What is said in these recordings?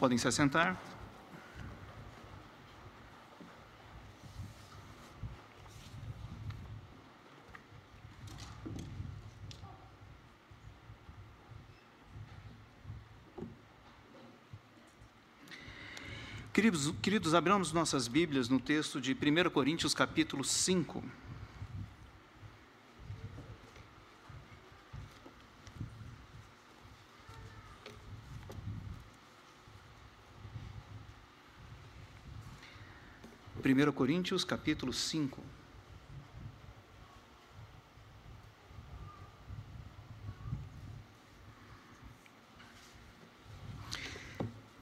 Podem se assentar. Queridos, queridos, abramos nossas Bíblias no texto de 1 Coríntios, capítulo 5. Primeiro Coríntios, capítulo 5.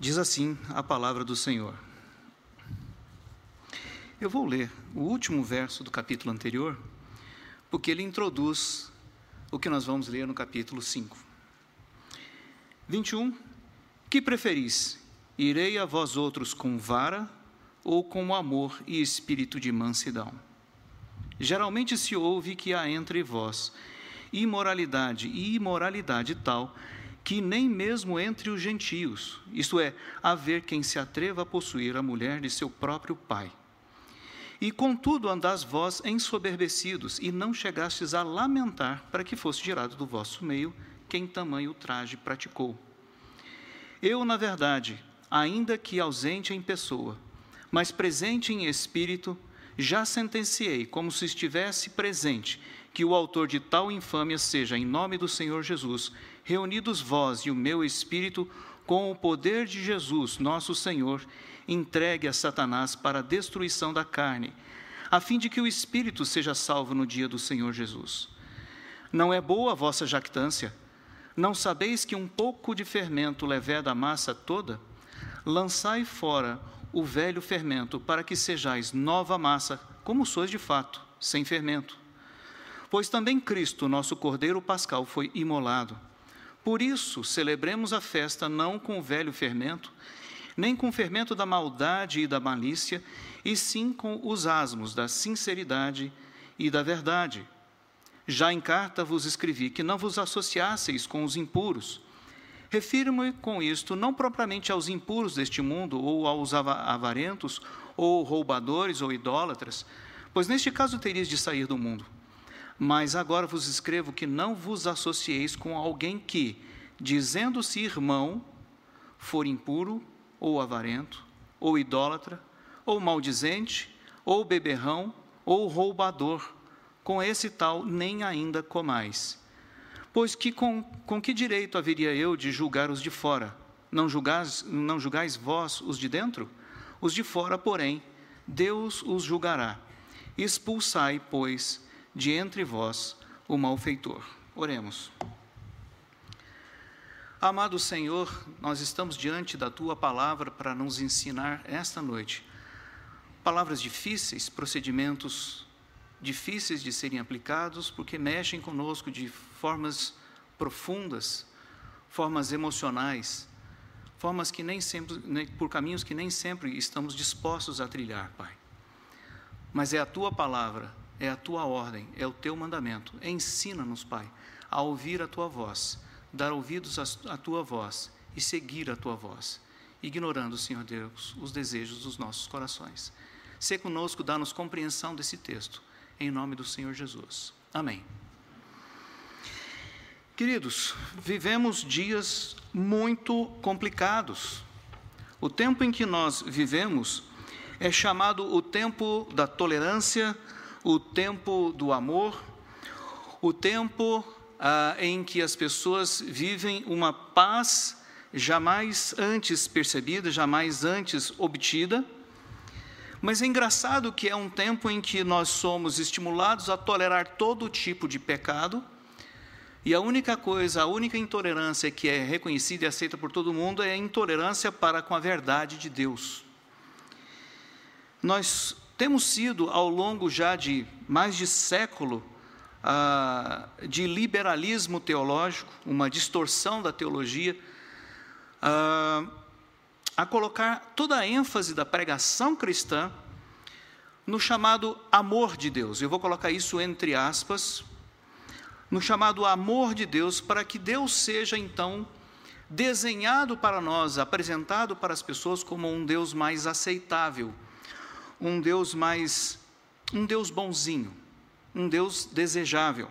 Diz assim a palavra do Senhor. Eu vou ler o último verso do capítulo anterior, porque ele introduz o que nós vamos ler no capítulo 5. 21. Que preferis? Irei a vós outros com vara ou com amor e espírito de mansidão? Geralmente se ouve que há entre vós imoralidade e imoralidade tal que nem mesmo entre os gentios, isto é, haver quem se atreva a possuir a mulher de seu próprio pai. E contudo andás vós ensoberbecidos, e não chegastes a lamentar para que fosse tirado do vosso meio quem tamanho traje praticou. Eu, na verdade, ainda que ausente em pessoa, mas presente em espírito, já sentenciei, como se estivesse presente, que o autor de tal infâmia seja, em nome do Senhor Jesus, reunidos vós e o meu espírito, com o poder de Jesus, nosso Senhor, entregue a Satanás para a destruição da carne, a fim de que o espírito seja salvo no dia do Senhor Jesus. Não é boa a vossa jactância? Não sabeis que um pouco de fermento leveda a massa toda? Lançai fora o velho fermento, para que sejais nova massa, como sois de fato, sem fermento. Pois também Cristo, nosso Cordeiro Pascal, foi imolado. Por isso, celebremos a festa não com o velho fermento, nem com o fermento da maldade e da malícia, e sim com os asmos da sinceridade e da verdade. Já em carta vos escrevi que não vos associasseis com os impuros. Refiro-me com isto não propriamente aos impuros deste mundo, ou aos avarentos, ou roubadores, ou idólatras, pois neste caso terias de sair do mundo mas agora vos escrevo que não vos associeis com alguém que, dizendo-se irmão, for impuro, ou avarento, ou idólatra, ou maldizente, ou beberrão, ou roubador. Com esse tal nem ainda comais. Pois que com, com que direito haveria eu de julgar os de fora? Não julgais, não julgais vós os de dentro? Os de fora, porém, Deus os julgará. Expulsai, pois, de entre vós o malfeitor. Oremos. Amado Senhor, nós estamos diante da tua palavra para nos ensinar esta noite. Palavras difíceis, procedimentos difíceis de serem aplicados, porque mexem conosco de formas profundas, formas emocionais, formas que nem sempre, por caminhos que nem sempre estamos dispostos a trilhar, Pai. Mas é a tua palavra é a tua ordem, é o teu mandamento. Ensina-nos, Pai, a ouvir a tua voz, dar ouvidos à tua voz e seguir a tua voz, ignorando, Senhor Deus, os desejos dos nossos corações. Se conosco, dá-nos compreensão desse texto, em nome do Senhor Jesus. Amém. Queridos, vivemos dias muito complicados. O tempo em que nós vivemos é chamado o tempo da tolerância, o tempo do amor, o tempo ah, em que as pessoas vivem uma paz jamais antes percebida, jamais antes obtida. Mas é engraçado que é um tempo em que nós somos estimulados a tolerar todo tipo de pecado, e a única coisa, a única intolerância que é reconhecida e aceita por todo mundo é a intolerância para com a verdade de Deus. Nós temos sido, ao longo já de mais de século, ah, de liberalismo teológico, uma distorção da teologia, ah, a colocar toda a ênfase da pregação cristã no chamado amor de Deus. Eu vou colocar isso entre aspas, no chamado amor de Deus, para que Deus seja então desenhado para nós, apresentado para as pessoas como um Deus mais aceitável, um Deus mais um Deus bonzinho, um Deus desejável.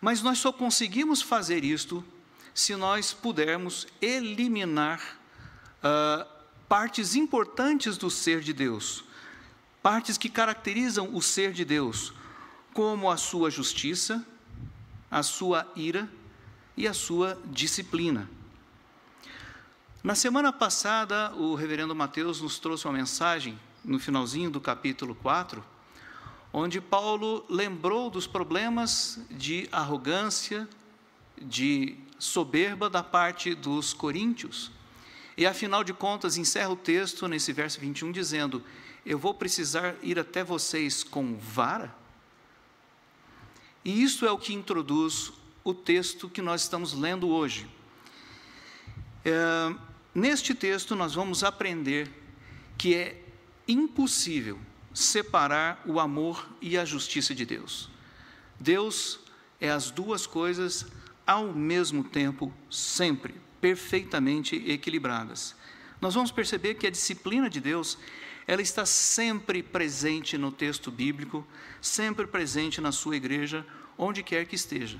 Mas nós só conseguimos fazer isto se nós pudermos eliminar uh, partes importantes do ser de Deus, partes que caracterizam o ser de Deus, como a sua justiça, a sua ira e a sua disciplina. Na semana passada, o reverendo Mateus nos trouxe uma mensagem, no finalzinho do capítulo 4, onde Paulo lembrou dos problemas de arrogância, de soberba da parte dos coríntios. E afinal de contas, encerra o texto nesse verso 21 dizendo: Eu vou precisar ir até vocês com vara? E isso é o que introduz o texto que nós estamos lendo hoje. É, neste texto, nós vamos aprender que é impossível separar o amor e a justiça de Deus. Deus é as duas coisas ao mesmo tempo, sempre, perfeitamente equilibradas. Nós vamos perceber que a disciplina de Deus, ela está sempre presente no texto bíblico, sempre presente na sua igreja, onde quer que esteja.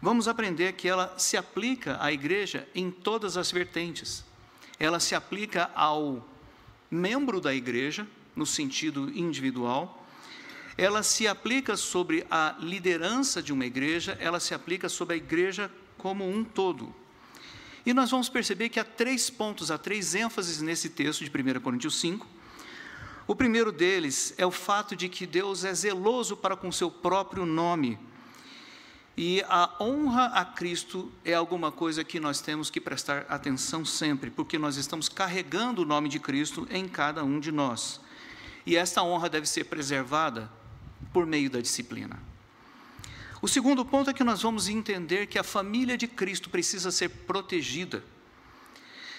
Vamos aprender que ela se aplica à igreja em todas as vertentes. Ela se aplica ao membro da igreja, no sentido individual, ela se aplica sobre a liderança de uma igreja, ela se aplica sobre a igreja como um todo. E nós vamos perceber que há três pontos, há três ênfases nesse texto de 1 Coríntios 5. O primeiro deles é o fato de que Deus é zeloso para com seu próprio nome. E a honra a Cristo é alguma coisa que nós temos que prestar atenção sempre, porque nós estamos carregando o nome de Cristo em cada um de nós. E esta honra deve ser preservada por meio da disciplina. O segundo ponto é que nós vamos entender que a família de Cristo precisa ser protegida.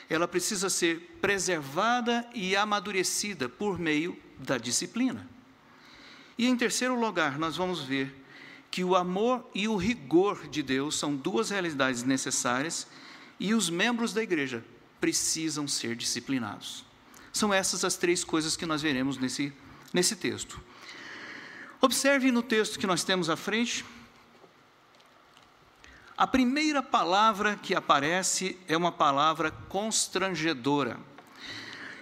Ela precisa ser preservada e amadurecida por meio da disciplina. E em terceiro lugar, nós vamos ver que o amor e o rigor de Deus são duas realidades necessárias e os membros da igreja precisam ser disciplinados. São essas as três coisas que nós veremos nesse, nesse texto. Observe no texto que nós temos à frente. A primeira palavra que aparece é uma palavra constrangedora.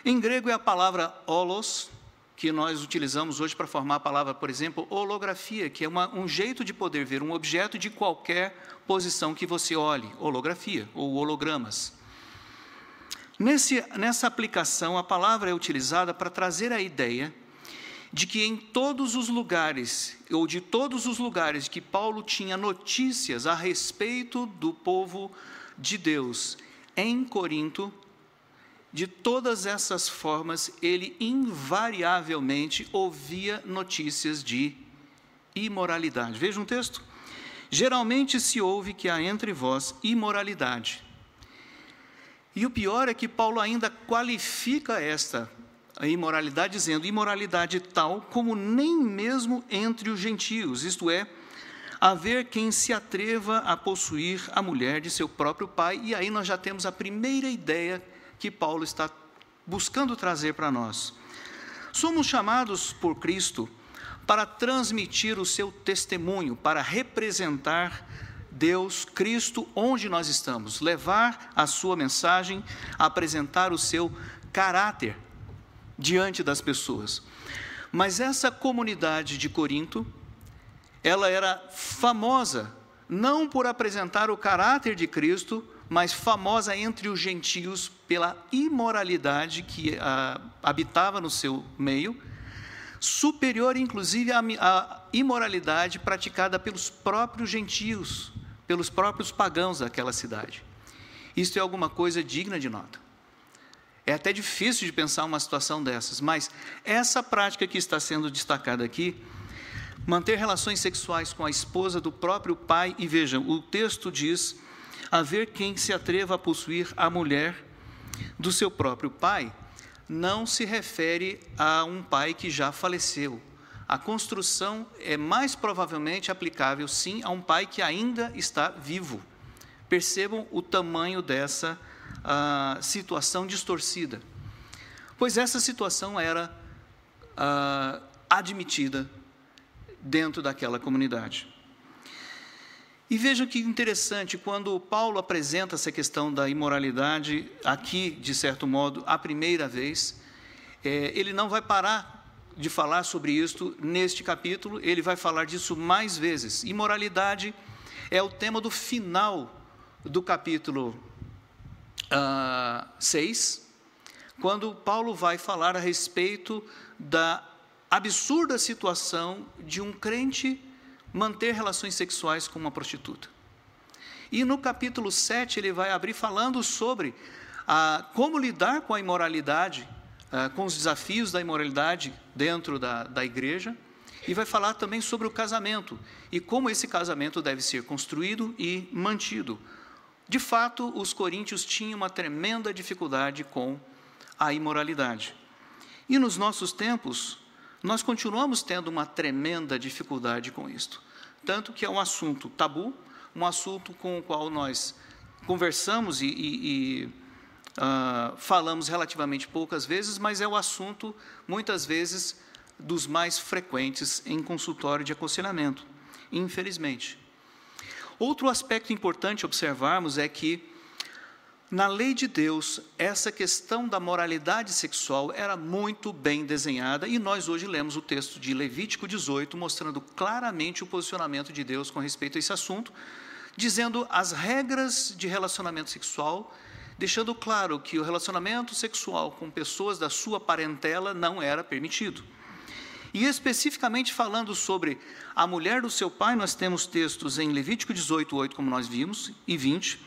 Em grego é a palavra holos, que nós utilizamos hoje para formar a palavra, por exemplo, holografia, que é uma, um jeito de poder ver um objeto de qualquer posição que você olhe, holografia ou hologramas. Nesse, nessa aplicação, a palavra é utilizada para trazer a ideia de que em todos os lugares, ou de todos os lugares que Paulo tinha notícias a respeito do povo de Deus em Corinto, de todas essas formas, ele invariavelmente ouvia notícias de imoralidade. Veja um texto. Geralmente se ouve que há entre vós imoralidade. E o pior é que Paulo ainda qualifica esta a imoralidade, dizendo imoralidade tal como nem mesmo entre os gentios, isto é, haver quem se atreva a possuir a mulher de seu próprio pai, e aí nós já temos a primeira ideia que Paulo está buscando trazer para nós. Somos chamados por Cristo para transmitir o seu testemunho, para representar Deus, Cristo, onde nós estamos, levar a sua mensagem, apresentar o seu caráter diante das pessoas. Mas essa comunidade de Corinto, ela era famosa não por apresentar o caráter de Cristo, mas famosa entre os gentios pela imoralidade que ah, habitava no seu meio, superior inclusive à imoralidade praticada pelos próprios gentios, pelos próprios pagãos daquela cidade. Isto é alguma coisa digna de nota. É até difícil de pensar uma situação dessas, mas essa prática que está sendo destacada aqui, manter relações sexuais com a esposa do próprio pai, e vejam, o texto diz: haver quem se atreva a possuir a mulher do seu próprio pai, não se refere a um pai que já faleceu. A construção é mais provavelmente aplicável, sim, a um pai que ainda está vivo. Percebam o tamanho dessa uh, situação distorcida. Pois essa situação era uh, admitida dentro daquela comunidade. E vejam que interessante, quando Paulo apresenta essa questão da imoralidade, aqui, de certo modo, a primeira vez, é, ele não vai parar de falar sobre isto neste capítulo, ele vai falar disso mais vezes. Imoralidade é o tema do final do capítulo uh, ah, 6, quando Paulo vai falar a respeito da absurda situação de um crente manter relações sexuais com uma prostituta. E no capítulo 7 ele vai abrir falando sobre ah, como lidar com a imoralidade, ah, com os desafios da imoralidade dentro da, da igreja, e vai falar também sobre o casamento e como esse casamento deve ser construído e mantido. De fato, os coríntios tinham uma tremenda dificuldade com a imoralidade. E nos nossos tempos, nós continuamos tendo uma tremenda dificuldade com isto. Tanto que é um assunto tabu, um assunto com o qual nós conversamos e, e, e uh, falamos relativamente poucas vezes, mas é o assunto, muitas vezes, dos mais frequentes em consultório de aconselhamento, infelizmente. Outro aspecto importante observarmos é que na lei de Deus, essa questão da moralidade sexual era muito bem desenhada e nós hoje lemos o texto de Levítico 18 mostrando claramente o posicionamento de Deus com respeito a esse assunto, dizendo as regras de relacionamento sexual, deixando claro que o relacionamento sexual com pessoas da sua parentela não era permitido. E especificamente falando sobre a mulher do seu pai, nós temos textos em Levítico 18, 8, como nós vimos, e 20,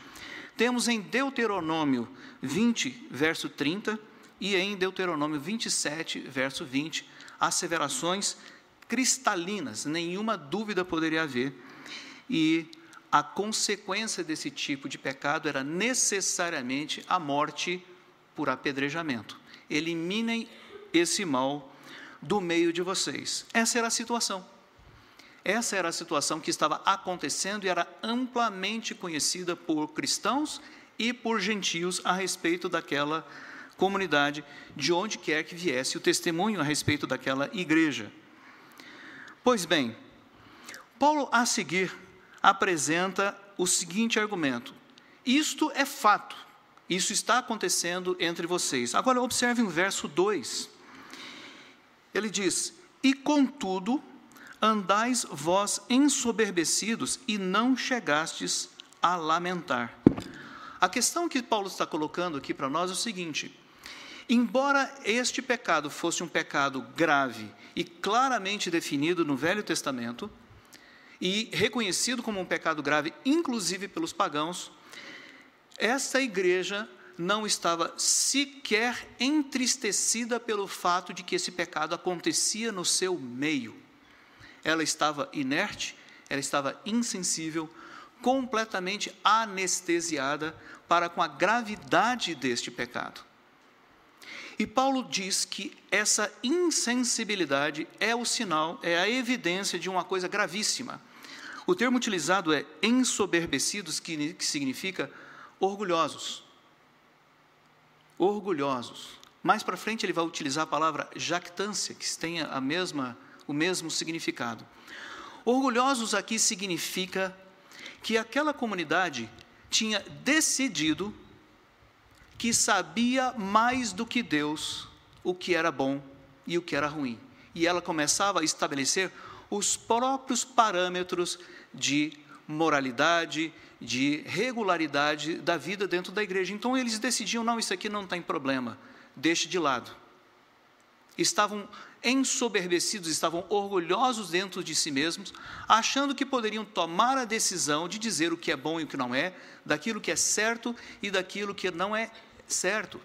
temos em Deuteronômio 20, verso 30, e em Deuteronômio 27, verso 20, asseverações cristalinas, nenhuma dúvida poderia haver. E a consequência desse tipo de pecado era necessariamente a morte por apedrejamento. Eliminem esse mal do meio de vocês. Essa era a situação. Essa era a situação que estava acontecendo e era amplamente conhecida por cristãos e por gentios a respeito daquela comunidade, de onde quer que viesse o testemunho a respeito daquela igreja. Pois bem, Paulo a seguir apresenta o seguinte argumento: isto é fato, isso está acontecendo entre vocês. Agora observe o verso 2. Ele diz: E contudo, andais vós ensoberbecidos e não chegastes a lamentar. A questão que Paulo está colocando aqui para nós é o seguinte: embora este pecado fosse um pecado grave e claramente definido no Velho Testamento, e reconhecido como um pecado grave, inclusive pelos pagãos, esta igreja não estava sequer entristecida pelo fato de que esse pecado acontecia no seu meio ela estava inerte, ela estava insensível, completamente anestesiada para com a gravidade deste pecado. E Paulo diz que essa insensibilidade é o sinal, é a evidência de uma coisa gravíssima. O termo utilizado é ensoberbecidos, que, significa orgulhosos. Orgulhosos. Mais para frente ele vai utilizar a palavra jactância, que tem a mesma o mesmo significado. Orgulhosos aqui significa que aquela comunidade tinha decidido que sabia mais do que Deus o que era bom e o que era ruim. E ela começava a estabelecer os próprios parâmetros de moralidade, de regularidade da vida dentro da igreja. Então eles decidiam: não, isso aqui não tem problema, deixe de lado. Estavam ensoberbecidos, estavam orgulhosos dentro de si mesmos, achando que poderiam tomar a decisão de dizer o que é bom e o que não é, daquilo que é certo e daquilo que não é certo.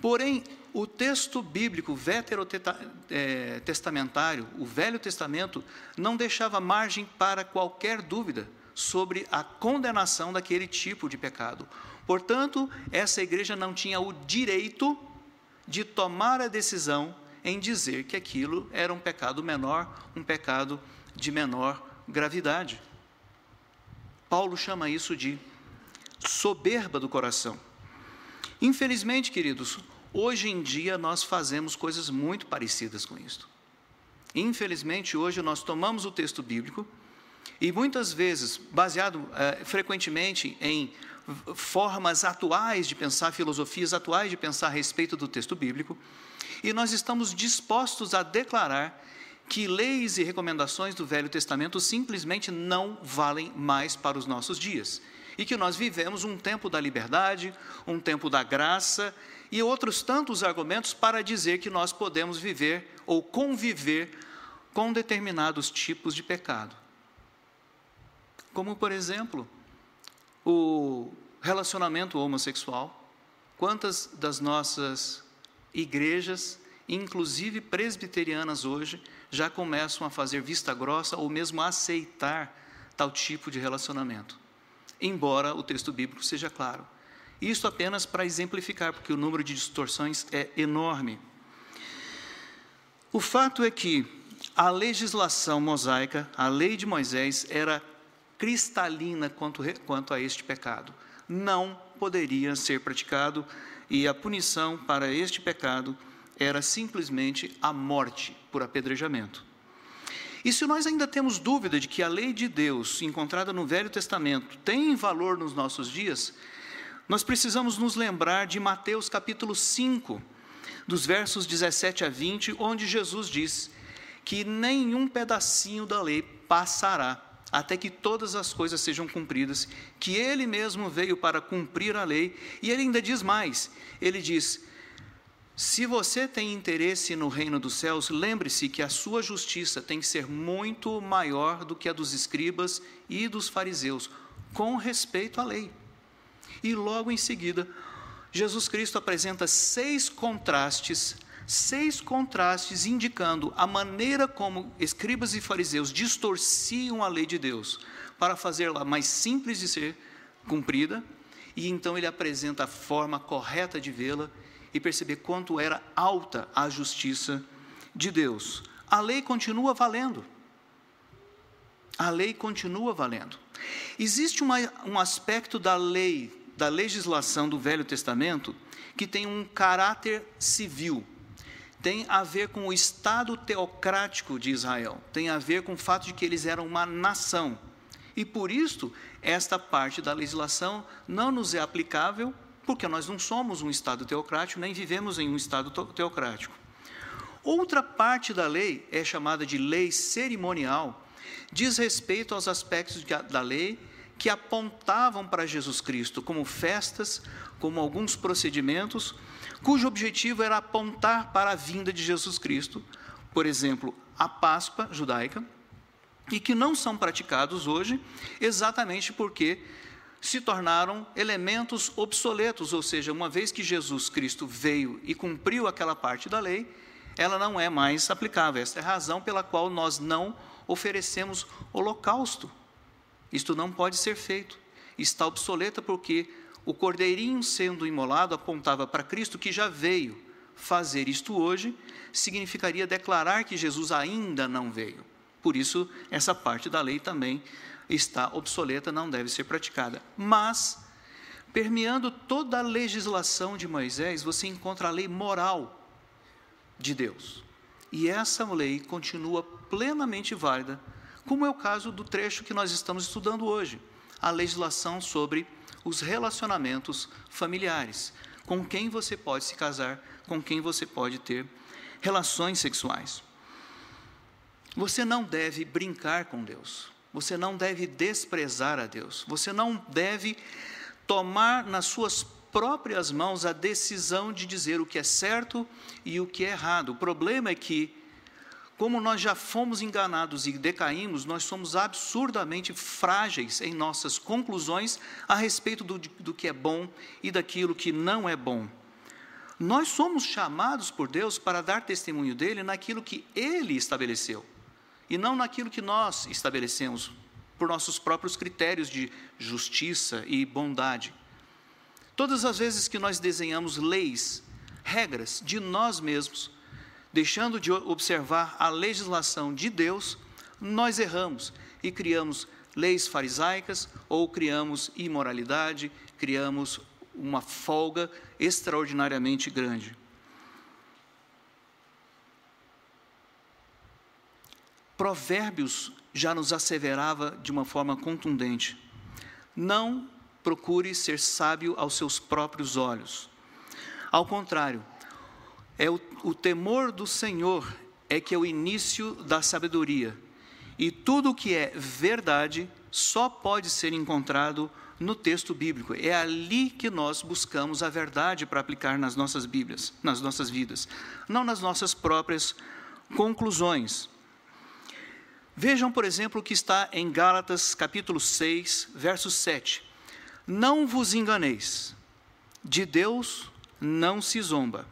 Porém, o texto bíblico veterotestamentário, o Velho Testamento, não deixava margem para qualquer dúvida sobre a condenação daquele tipo de pecado. Portanto, essa igreja não tinha o direito de tomar a decisão em dizer que aquilo era um pecado menor, um pecado de menor gravidade. Paulo chama isso de soberba do coração. Infelizmente, queridos, hoje em dia nós fazemos coisas muito parecidas com isso. Infelizmente, hoje nós tomamos o texto bíblico e muitas vezes, baseado é, frequentemente em formas atuais de pensar, filosofias atuais de pensar a respeito do texto bíblico, e nós estamos dispostos a declarar que leis e recomendações do Velho Testamento simplesmente não valem mais para os nossos dias. E que nós vivemos um tempo da liberdade, um tempo da graça e outros tantos argumentos para dizer que nós podemos viver ou conviver com determinados tipos de pecado. Como, por exemplo, o relacionamento homossexual. Quantas das nossas igrejas, inclusive presbiterianas hoje, já começam a fazer vista grossa ou mesmo a aceitar tal tipo de relacionamento? Embora o texto bíblico seja claro. Isso apenas para exemplificar, porque o número de distorções é enorme. O fato é que a legislação mosaica, a lei de Moisés, era cristalina quanto, quanto a este pecado. Não poderia ser praticado e a punição para este pecado era simplesmente a morte por apedrejamento. E se nós ainda temos dúvida de que a lei de Deus, encontrada no Velho Testamento, tem valor nos nossos dias, nós precisamos nos lembrar de Mateus capítulo 5, dos versos 17 a 20, onde Jesus diz que nenhum pedacinho da lei passará até que todas as coisas sejam cumpridas, que ele mesmo veio para cumprir a lei, e ele ainda diz mais: ele diz, se você tem interesse no reino dos céus, lembre-se que a sua justiça tem que ser muito maior do que a dos escribas e dos fariseus, com respeito à lei. E logo em seguida, Jesus Cristo apresenta seis contrastes seis contrastes indicando a maneira como escribas e fariseus distorciam a lei de Deus para fazê-la mais simples de ser cumprida, e então ele apresenta a forma correta de vê-la e perceber quanto era alta a justiça de Deus. A lei continua valendo. A lei continua valendo. Existe uma, um aspecto da lei, da legislação do Velho Testamento, que tem um caráter civil tem a ver com o Estado teocrático de Israel, tem a ver com o fato de que eles eram uma nação. E por isso, esta parte da legislação não nos é aplicável, porque nós não somos um Estado teocrático, nem vivemos em um Estado teocrático. Outra parte da lei é chamada de lei cerimonial, diz respeito aos aspectos da lei que apontavam para Jesus Cristo, como festas, como alguns procedimentos cujo objetivo era apontar para a vinda de Jesus Cristo, por exemplo, a Páscoa judaica, e que não são praticados hoje, exatamente porque se tornaram elementos obsoletos, ou seja, uma vez que Jesus Cristo veio e cumpriu aquela parte da lei, ela não é mais aplicável. Esta é a razão pela qual nós não oferecemos holocausto. Isto não pode ser feito. Está obsoleta porque o cordeirinho sendo imolado apontava para Cristo que já veio. Fazer isto hoje significaria declarar que Jesus ainda não veio. Por isso, essa parte da lei também está obsoleta, não deve ser praticada. Mas, permeando toda a legislação de Moisés, você encontra a lei moral de Deus. E essa lei continua plenamente válida, como é o caso do trecho que nós estamos estudando hoje, a legislação sobre os relacionamentos familiares, com quem você pode se casar, com quem você pode ter relações sexuais. Você não deve brincar com Deus, você não deve desprezar a Deus, você não deve tomar nas suas próprias mãos a decisão de dizer o que é certo e o que é errado. O problema é que como nós já fomos enganados e decaímos, nós somos absurdamente frágeis em nossas conclusões a respeito do, do que é bom e daquilo que não é bom. Nós somos chamados por Deus para dar testemunho dele naquilo que ele estabeleceu e não naquilo que nós estabelecemos por nossos próprios critérios de justiça e bondade. Todas as vezes que nós desenhamos leis, regras de nós mesmos, deixando de observar a legislação de Deus, nós erramos e criamos leis farisaicas ou criamos imoralidade, criamos uma folga extraordinariamente grande. Provérbios já nos asseverava de uma forma contundente: não procure ser sábio aos seus próprios olhos. Ao contrário, é o, o temor do Senhor é que é o início da sabedoria. E tudo o que é verdade só pode ser encontrado no texto bíblico. É ali que nós buscamos a verdade para aplicar nas nossas Bíblias, nas nossas vidas, não nas nossas próprias conclusões. Vejam, por exemplo, o que está em Gálatas capítulo 6, verso 7. Não vos enganeis, de Deus não se zomba.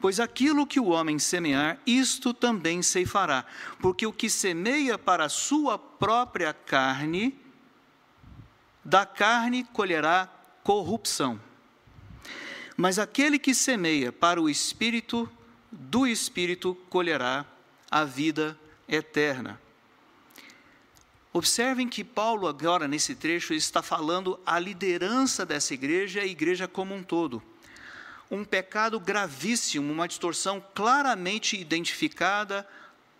Pois aquilo que o homem semear, isto também ceifará. Porque o que semeia para a sua própria carne, da carne colherá corrupção. Mas aquele que semeia para o espírito, do espírito colherá a vida eterna. Observem que Paulo, agora nesse trecho, está falando a liderança dessa igreja a igreja como um todo um pecado gravíssimo, uma distorção claramente identificada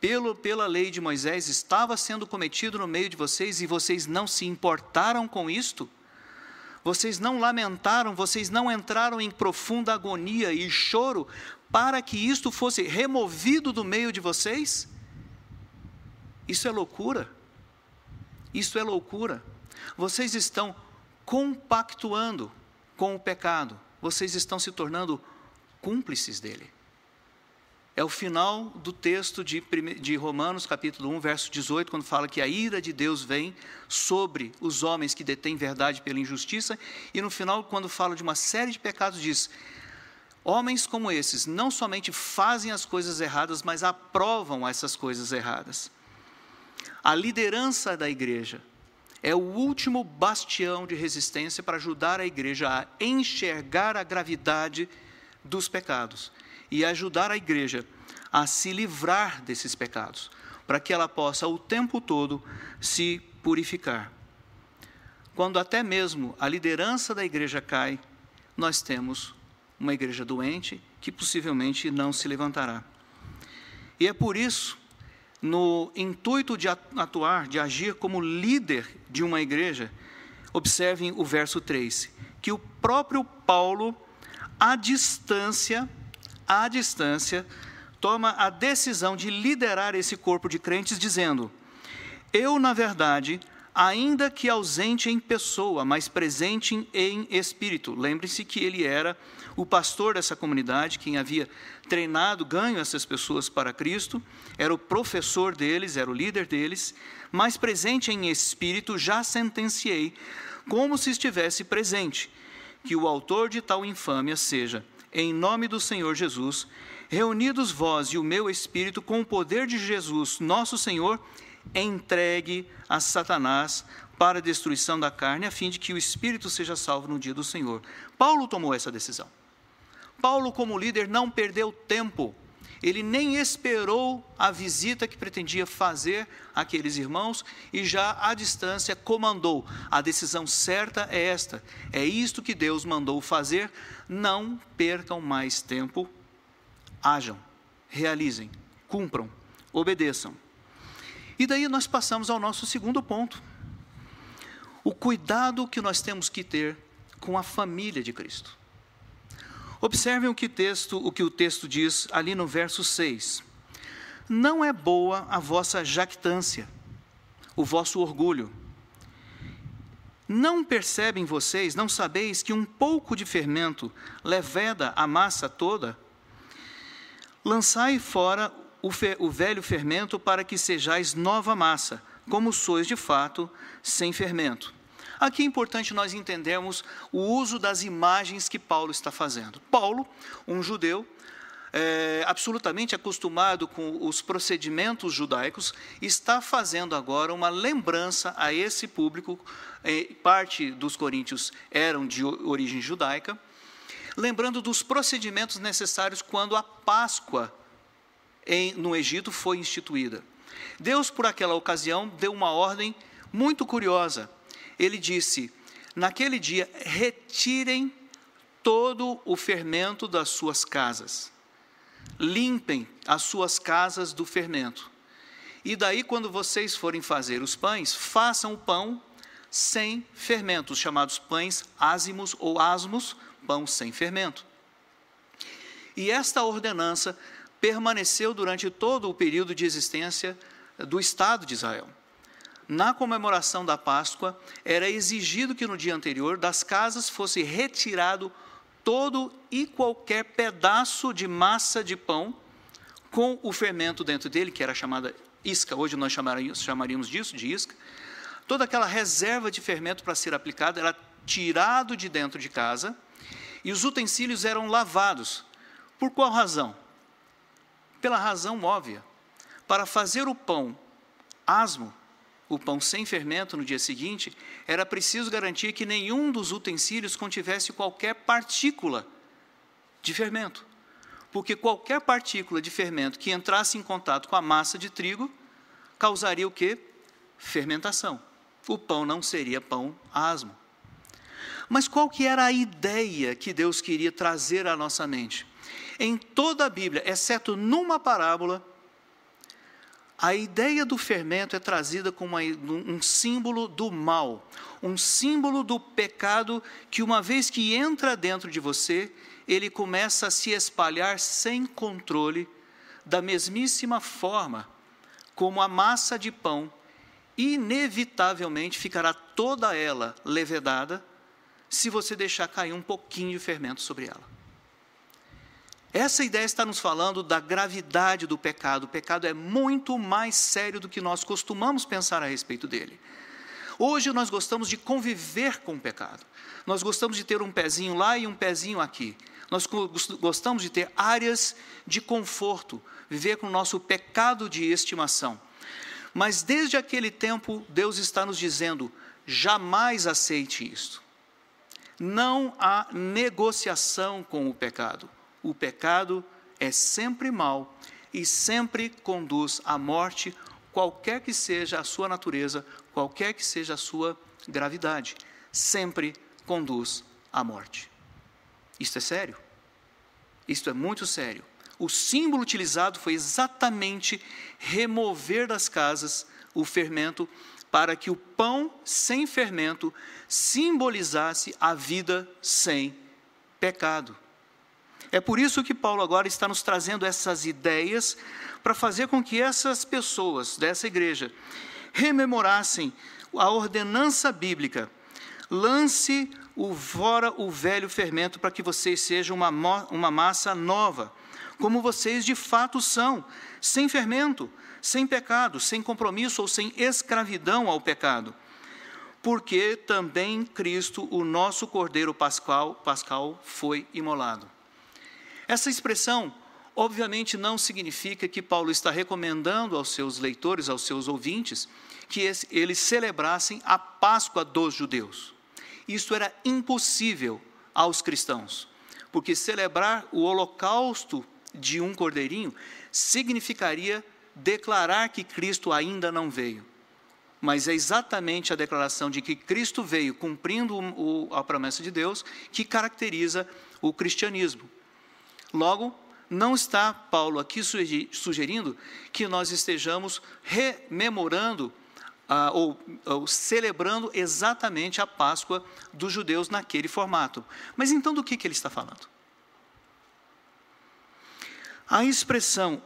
pelo, pela lei de Moisés, estava sendo cometido no meio de vocês e vocês não se importaram com isto? Vocês não lamentaram, vocês não entraram em profunda agonia e choro para que isto fosse removido do meio de vocês? Isso é loucura. Isso é loucura. Vocês estão compactuando com o pecado vocês estão se tornando cúmplices dele. É o final do texto de, de, Romanos, capítulo 1, verso 18, quando fala que a ira de Deus vem sobre os homens que detêm verdade pela injustiça, e no final, quando fala de uma série de pecados, diz: homens como esses não somente fazem as coisas erradas, mas aprovam essas coisas erradas. A liderança da igreja é o último bastião de resistência para ajudar a igreja a enxergar a gravidade dos pecados e ajudar a igreja a se livrar desses pecados, para que ela possa o tempo todo se purificar. Quando até mesmo a liderança da igreja cai, nós temos uma igreja doente que possivelmente não se levantará. E é por isso no intuito de atuar, de agir como líder de uma igreja, observem o verso 3, que o próprio Paulo, à distância, à distância, toma a decisão de liderar esse corpo de crentes, dizendo: Eu, na verdade, ainda que ausente em pessoa, mas presente em espírito. Lembre-se que ele era o pastor dessa comunidade, quem havia treinado, ganho essas pessoas para Cristo, era o professor deles, era o líder deles, mas presente em espírito, já sentenciei, como se estivesse presente, que o autor de tal infâmia seja, em nome do Senhor Jesus, reunidos vós e o meu espírito com o poder de Jesus, nosso Senhor, entregue a Satanás para a destruição da carne, a fim de que o espírito seja salvo no dia do Senhor. Paulo tomou essa decisão. Paulo, como líder, não perdeu tempo. Ele nem esperou a visita que pretendia fazer àqueles irmãos e já à distância comandou. A decisão certa é esta: é isto que Deus mandou fazer. Não percam mais tempo. Hajam, realizem, cumpram, obedeçam. E daí nós passamos ao nosso segundo ponto. O cuidado que nós temos que ter com a família de Cristo. Observem o que, texto, o que o texto diz ali no verso 6. Não é boa a vossa jactância, o vosso orgulho. Não percebem vocês, não sabeis que um pouco de fermento leveda a massa toda? Lançai fora o, fe, o velho fermento para que sejais nova massa, como sois de fato, sem fermento. Aqui é importante nós entendermos o uso das imagens que Paulo está fazendo. Paulo, um judeu, é, absolutamente acostumado com os procedimentos judaicos, está fazendo agora uma lembrança a esse público, é, parte dos coríntios eram de origem judaica, lembrando dos procedimentos necessários quando a Páscoa em, no Egito foi instituída. Deus, por aquela ocasião, deu uma ordem muito curiosa. Ele disse: Naquele dia, retirem todo o fermento das suas casas, limpem as suas casas do fermento. E daí, quando vocês forem fazer os pães, façam o pão sem fermento, os chamados pães ázimos ou asmos, pão sem fermento. E esta ordenança permaneceu durante todo o período de existência do Estado de Israel. Na comemoração da Páscoa, era exigido que no dia anterior das casas fosse retirado todo e qualquer pedaço de massa de pão com o fermento dentro dele, que era chamada isca, hoje nós chamaríamos, disso de isca. Toda aquela reserva de fermento para ser aplicada era tirado de dentro de casa e os utensílios eram lavados. Por qual razão? Pela razão óbvia. Para fazer o pão asmo, o pão sem fermento no dia seguinte, era preciso garantir que nenhum dos utensílios contivesse qualquer partícula de fermento. Porque qualquer partícula de fermento que entrasse em contato com a massa de trigo causaria o que? Fermentação. O pão não seria pão asmo. Mas qual que era a ideia que Deus queria trazer à nossa mente? Em toda a Bíblia, exceto numa parábola, a ideia do fermento é trazida como um símbolo do mal, um símbolo do pecado que, uma vez que entra dentro de você, ele começa a se espalhar sem controle, da mesmíssima forma como a massa de pão, inevitavelmente ficará toda ela levedada se você deixar cair um pouquinho de fermento sobre ela. Essa ideia está nos falando da gravidade do pecado. O pecado é muito mais sério do que nós costumamos pensar a respeito dele. Hoje nós gostamos de conviver com o pecado. Nós gostamos de ter um pezinho lá e um pezinho aqui. Nós gostamos de ter áreas de conforto, viver com o nosso pecado de estimação. Mas desde aquele tempo, Deus está nos dizendo: jamais aceite isto. Não há negociação com o pecado o pecado é sempre mal e sempre conduz à morte, qualquer que seja a sua natureza, qualquer que seja a sua gravidade, sempre conduz à morte. Isto é sério? Isto é muito sério. O símbolo utilizado foi exatamente remover das casas o fermento para que o pão sem fermento simbolizasse a vida sem pecado. É por isso que Paulo agora está nos trazendo essas ideias para fazer com que essas pessoas dessa igreja rememorassem a ordenança bíblica. Lance o fora o velho fermento para que vocês sejam uma, uma massa nova, como vocês de fato são, sem fermento, sem pecado, sem compromisso ou sem escravidão ao pecado. Porque também Cristo, o nosso Cordeiro Pascal, Pascal foi imolado. Essa expressão, obviamente, não significa que Paulo está recomendando aos seus leitores, aos seus ouvintes, que eles celebrassem a Páscoa dos judeus. Isso era impossível aos cristãos, porque celebrar o holocausto de um cordeirinho significaria declarar que Cristo ainda não veio. Mas é exatamente a declaração de que Cristo veio cumprindo a promessa de Deus que caracteriza o cristianismo. Logo, não está Paulo aqui sugerindo que nós estejamos rememorando ah, ou, ou, celebrando exatamente a Páscoa dos judeus naquele formato. Mas então do que, que ele está falando? A expressão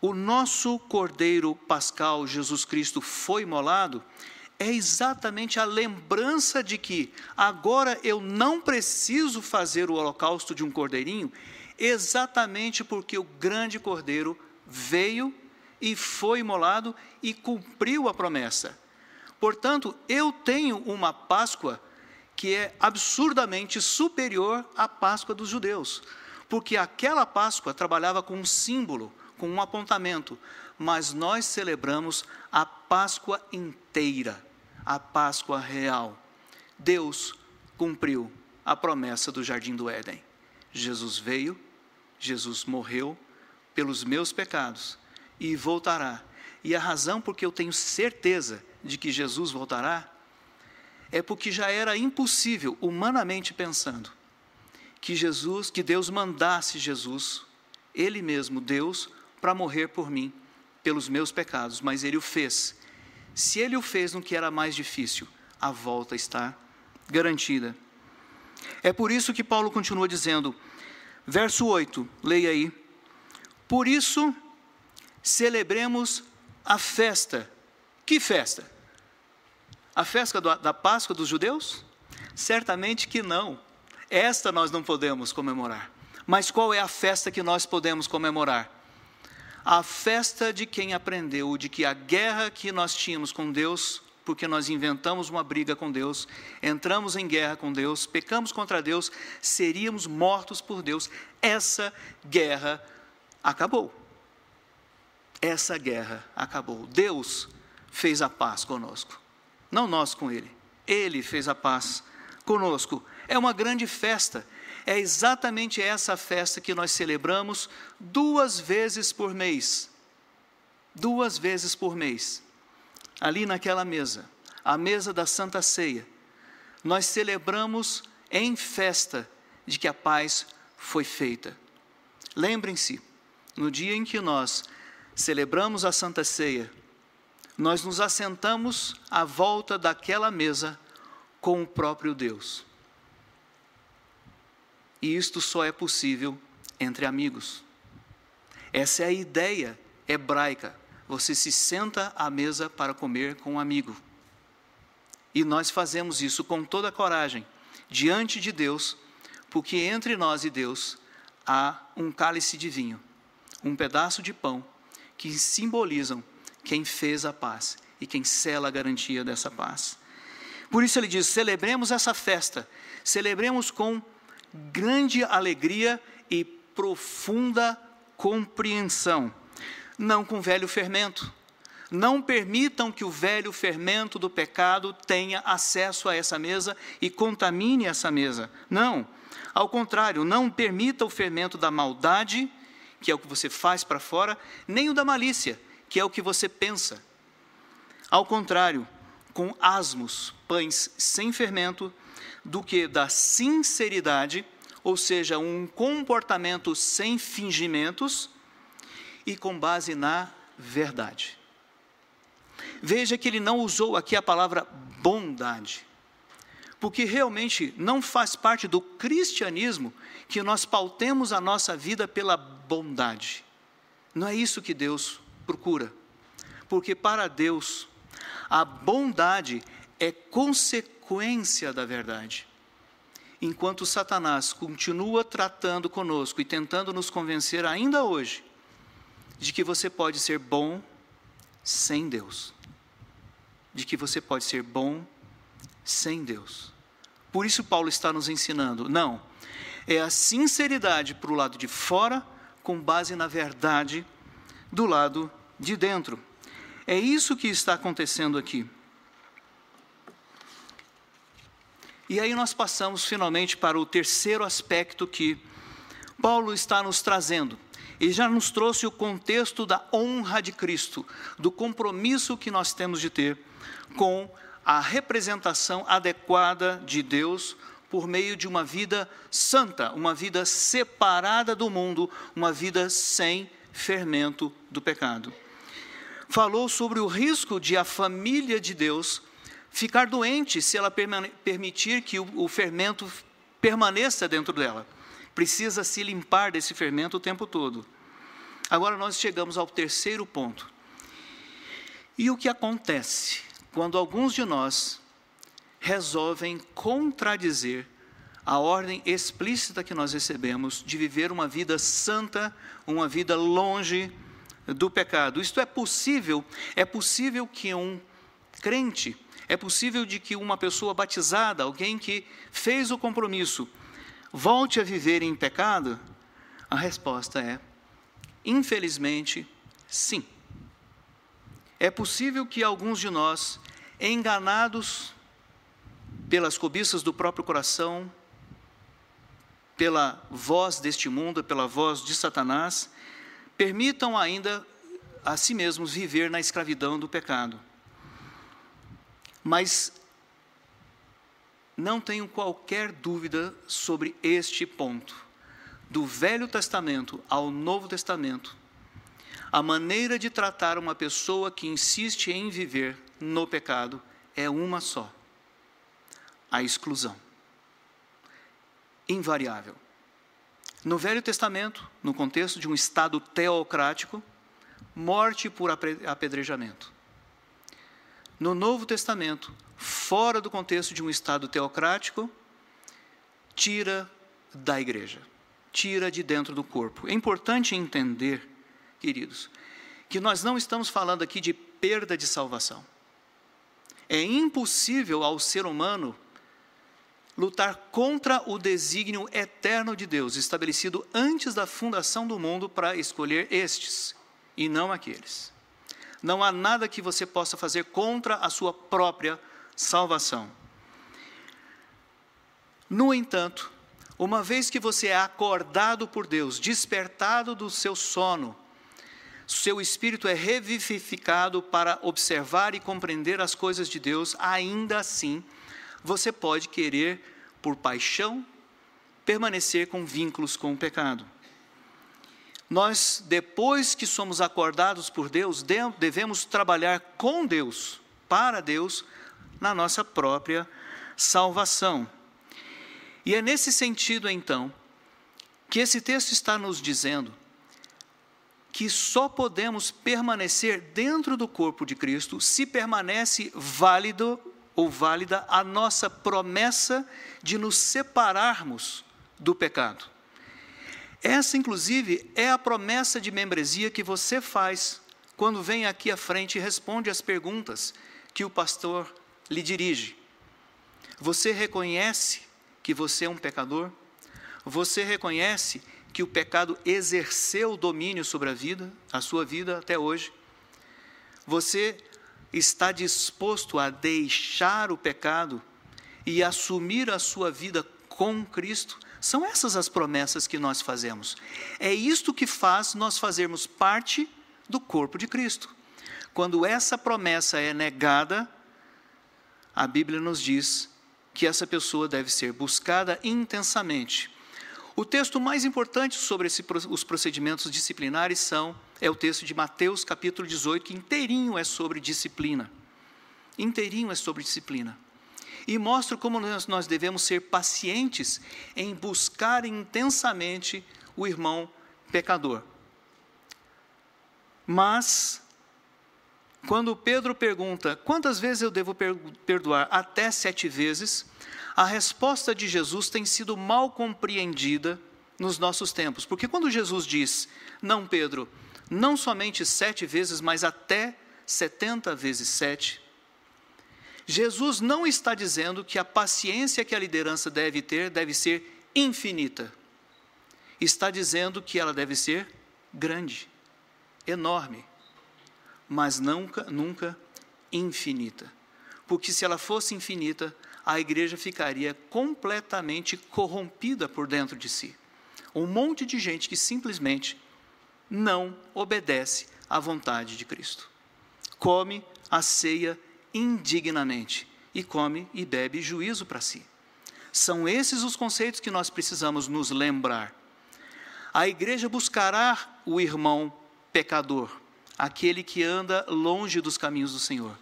o nosso Cordeiro Pascal Jesus Cristo foi imolado é exatamente a lembrança de que agora eu não preciso fazer o holocausto de um cordeirinho, exatamente porque o grande cordeiro veio e foi imolado e cumpriu a promessa. Portanto, eu tenho uma Páscoa que é absurdamente superior à Páscoa dos judeus, porque aquela Páscoa trabalhava com um símbolo, com um apontamento, mas nós celebramos a Páscoa inteira, a Páscoa real. Deus cumpriu a promessa do jardim do Éden. Jesus veio, Jesus morreu pelos meus pecados e voltará. E a razão porque eu tenho certeza de que Jesus voltará, é porque já era impossível, humanamente pensando, que Jesus, que Deus mandasse Jesus, ele mesmo, Deus, para morrer por mim, pelos meus pecados, mas ele o fez. Se ele o fez no que era mais difícil, a volta está garantida. É por isso que Paulo continua dizendo, verso 8, leia aí. Por isso, celebremos a festa. Que festa? A festa da Páscoa dos judeus? Certamente que não. Esta nós não podemos comemorar. Mas qual é a festa que nós podemos comemorar? A festa de quem aprendeu de que a guerra que nós tínhamos com Deus, porque nós inventamos uma briga com Deus, entramos em guerra com Deus, pecamos contra Deus, seríamos mortos por Deus. Essa guerra acabou. Essa guerra acabou. Deus fez a paz conosco não nós com Ele. Ele fez a paz conosco. É uma grande festa. É exatamente essa festa que nós celebramos duas vezes por mês. Duas vezes por mês. Ali naquela mesa, a mesa da Santa Ceia, nós celebramos em festa de que a paz foi feita. Lembrem-se, no dia em que nós celebramos a Santa Ceia, nós nos assentamos à volta daquela mesa com o próprio Deus. E isto só é possível entre amigos. Essa é a ideia hebraica. Você se senta à mesa para comer com um amigo. E nós fazemos isso com toda a coragem, diante de Deus, porque entre nós e Deus há um cálice de vinho, um pedaço de pão, que simbolizam quem fez a paz e quem sela a garantia dessa paz. Por isso ele diz: celebremos essa festa, celebremos com grande alegria e profunda compreensão, não com velho fermento. Não permitam que o velho fermento do pecado tenha acesso a essa mesa e contamine essa mesa. Não. Ao contrário, não permita o fermento da maldade, que é o que você faz para fora, nem o da malícia, que é o que você pensa. Ao contrário, com asmos, pães sem fermento, do que da sinceridade, ou seja, um comportamento sem fingimentos e com base na verdade. Veja que ele não usou aqui a palavra bondade, porque realmente não faz parte do cristianismo que nós pautemos a nossa vida pela bondade. Não é isso que Deus procura. Porque para Deus, a bondade é consequência da verdade. Enquanto Satanás continua tratando conosco e tentando nos convencer ainda hoje de que você pode ser bom sem Deus. De que você pode ser bom sem Deus. Por isso Paulo está nos ensinando, não, é a sinceridade para o lado de fora, com base na verdade do lado de dentro. É isso que está acontecendo aqui. E aí nós passamos finalmente para o terceiro aspecto que Paulo está nos trazendo. Ele já nos trouxe o contexto da honra de Cristo, do compromisso que nós temos de ter com a representação adequada de Deus por meio de uma vida santa, uma vida separada do mundo, uma vida sem fermento do pecado. Falou sobre o risco de a família de Deus ficar doente se ela permitir que o fermento permaneça dentro dela. Precisa se limpar desse fermento o tempo todo. Agora nós chegamos ao terceiro ponto. E o que acontece quando alguns de nós resolvem contradizer a ordem explícita que nós recebemos de viver uma vida santa, uma vida longe do pecado. Isto é possível, é possível que um crente, é possível de que uma pessoa batizada, alguém que fez o compromisso, volte a viver em pecado? A resposta é, infelizmente, sim. É possível que alguns de nós, enganados pelas cobiças do próprio coração, pela voz deste mundo, pela voz de Satanás, permitam ainda a si mesmos viver na escravidão do pecado. Mas não tenho qualquer dúvida sobre este ponto. Do Velho Testamento ao Novo Testamento, a maneira de tratar uma pessoa que insiste em viver no pecado é uma só: a exclusão. Invariável. No Velho Testamento, no contexto de um Estado teocrático, morte por apedrejamento. No Novo Testamento, fora do contexto de um Estado teocrático, tira da igreja, tira de dentro do corpo. É importante entender, queridos, que nós não estamos falando aqui de perda de salvação. É impossível ao ser humano lutar contra o desígnio eterno de Deus, estabelecido antes da fundação do mundo para escolher estes e não aqueles. Não há nada que você possa fazer contra a sua própria salvação. No entanto, uma vez que você é acordado por Deus, despertado do seu sono, seu espírito é revivificado para observar e compreender as coisas de Deus, ainda assim, você pode querer, por paixão, permanecer com vínculos com o pecado. Nós, depois que somos acordados por Deus, devemos trabalhar com Deus, para Deus, na nossa própria salvação. E é nesse sentido, então, que esse texto está nos dizendo que só podemos permanecer dentro do corpo de Cristo se permanece válido ou válida a nossa promessa de nos separarmos do pecado. Essa, inclusive, é a promessa de membresia que você faz quando vem aqui à frente e responde às perguntas que o pastor lhe dirige. Você reconhece que você é um pecador? Você reconhece que o pecado exerceu domínio sobre a vida, a sua vida até hoje? Você está disposto a deixar o pecado e assumir a sua vida com Cristo? São essas as promessas que nós fazemos. É isto que faz nós fazermos parte do corpo de Cristo. Quando essa promessa é negada, a Bíblia nos diz que essa pessoa deve ser buscada intensamente. O texto mais importante sobre esse, os procedimentos disciplinares são é o texto de Mateus capítulo 18, que inteirinho é sobre disciplina. Inteirinho é sobre disciplina. E mostra como nós, nós devemos ser pacientes em buscar intensamente o irmão pecador. Mas quando Pedro pergunta quantas vezes eu devo perdoar, até sete vezes, a resposta de Jesus tem sido mal compreendida nos nossos tempos. Porque quando Jesus diz, não, Pedro, não somente sete vezes, mas até setenta vezes sete, Jesus não está dizendo que a paciência que a liderança deve ter deve ser infinita. Está dizendo que ela deve ser grande, enorme mas nunca, nunca infinita. Porque se ela fosse infinita, a igreja ficaria completamente corrompida por dentro de si. Um monte de gente que simplesmente não obedece à vontade de Cristo. Come a ceia indignamente e come e bebe juízo para si. São esses os conceitos que nós precisamos nos lembrar. A igreja buscará o irmão pecador, aquele que anda longe dos caminhos do Senhor.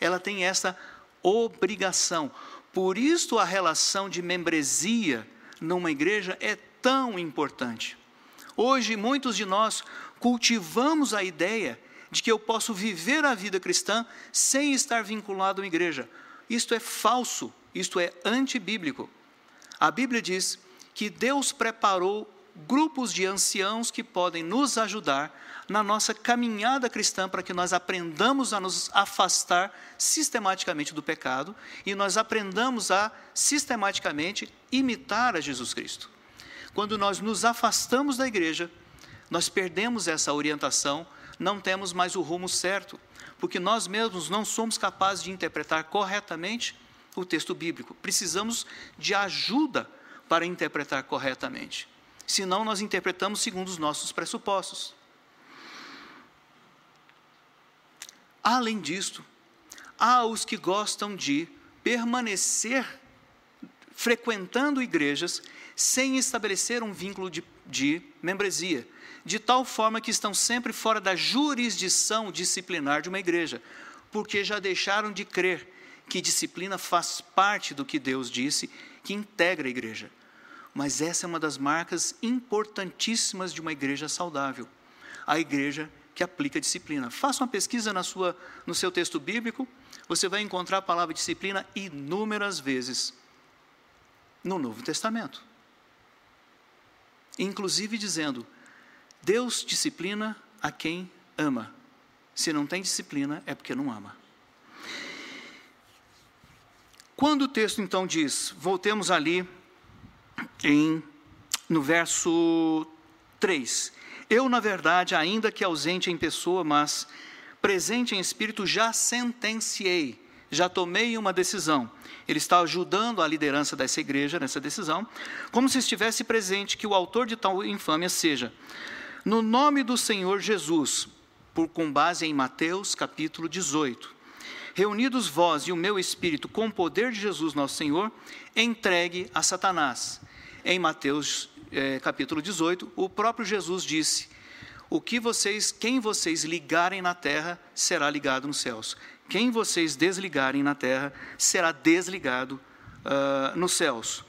Ela tem essa obrigação. Por isso a relação de membresia numa igreja é tão importante. Hoje muitos de nós cultivamos a ideia de que eu posso viver a vida cristã sem estar vinculado à igreja. Isto é falso, isto é antibíblico. A Bíblia diz que Deus preparou grupos de anciãos que podem nos ajudar na nossa caminhada cristã para que nós aprendamos a nos afastar sistematicamente do pecado e nós aprendamos a sistematicamente imitar a Jesus Cristo. Quando nós nos afastamos da igreja, nós perdemos essa orientação, não temos mais o rumo certo, porque nós mesmos não somos capazes de interpretar corretamente o texto bíblico. Precisamos de ajuda para interpretar corretamente. Senão, nós interpretamos segundo os nossos pressupostos. Além disto, há os que gostam de permanecer frequentando igrejas sem estabelecer um vínculo de, de membresia, de tal forma que estão sempre fora da jurisdição disciplinar de uma igreja, porque já deixaram de crer que disciplina faz parte do que Deus disse, que integra a igreja. Mas essa é uma das marcas importantíssimas de uma igreja saudável. A igreja que aplica disciplina. Faça uma pesquisa na sua, no seu texto bíblico, você vai encontrar a palavra disciplina inúmeras vezes no Novo Testamento. Inclusive dizendo: Deus disciplina a quem ama. Se não tem disciplina, é porque não ama. Quando o texto então diz, voltemos ali em, no verso 3. Eu, na verdade, ainda que ausente em pessoa, mas presente em espírito, já sentenciei, já tomei uma decisão. Ele está ajudando a liderança dessa igreja nessa decisão, como se estivesse presente que o autor de tal infâmia seja, no nome do Senhor Jesus, por com base em Mateus capítulo 18. Reunidos vós e o meu espírito com o poder de Jesus nosso Senhor, entregue a Satanás. Em Mateus é, capítulo 18, o próprio Jesus disse: O que vocês, quem vocês ligarem na terra, será ligado nos céus. Quem vocês desligarem na terra, será desligado uh, nos céus.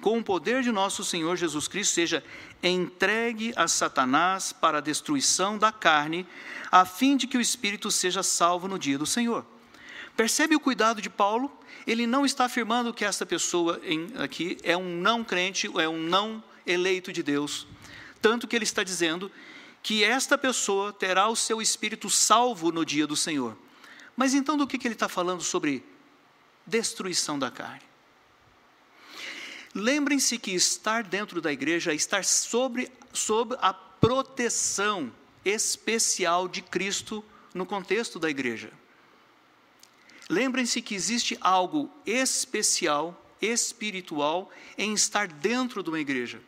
Com o poder de nosso Senhor Jesus Cristo, seja entregue a Satanás para a destruição da carne, a fim de que o espírito seja salvo no dia do Senhor. Percebe o cuidado de Paulo? Ele não está afirmando que esta pessoa em, aqui é um não crente, é um não eleito de Deus. Tanto que ele está dizendo que esta pessoa terá o seu espírito salvo no dia do Senhor. Mas então do que, ele está falando sobre destruição da carne? Lembrem-se que estar dentro da igreja é estar sobre, sob a proteção especial de Cristo no contexto da igreja. Lembrem-se que existe algo especial, espiritual, em estar dentro de uma igreja.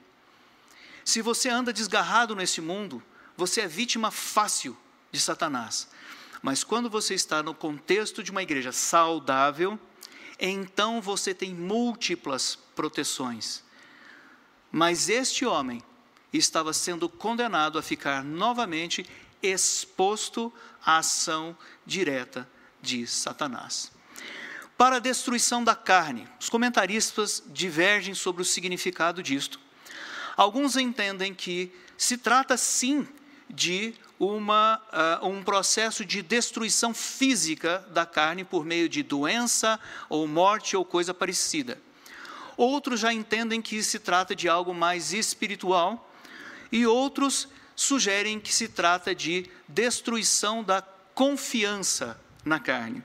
Se você anda desgarrado nesse mundo, você é vítima fácil de Satanás. Mas quando você está no contexto de uma igreja saudável, então você tem múltiplas proteções. Mas este homem estava sendo condenado a ficar novamente exposto à ação direta de Satanás. Para a destruição da carne, os comentaristas divergem sobre o significado disto. Alguns entendem que se trata sim de uma, uh, um processo de destruição física da carne por meio de doença ou morte ou coisa parecida. Outros já entendem que se trata de algo mais espiritual, e outros sugerem que se trata de destruição da confiança na carne.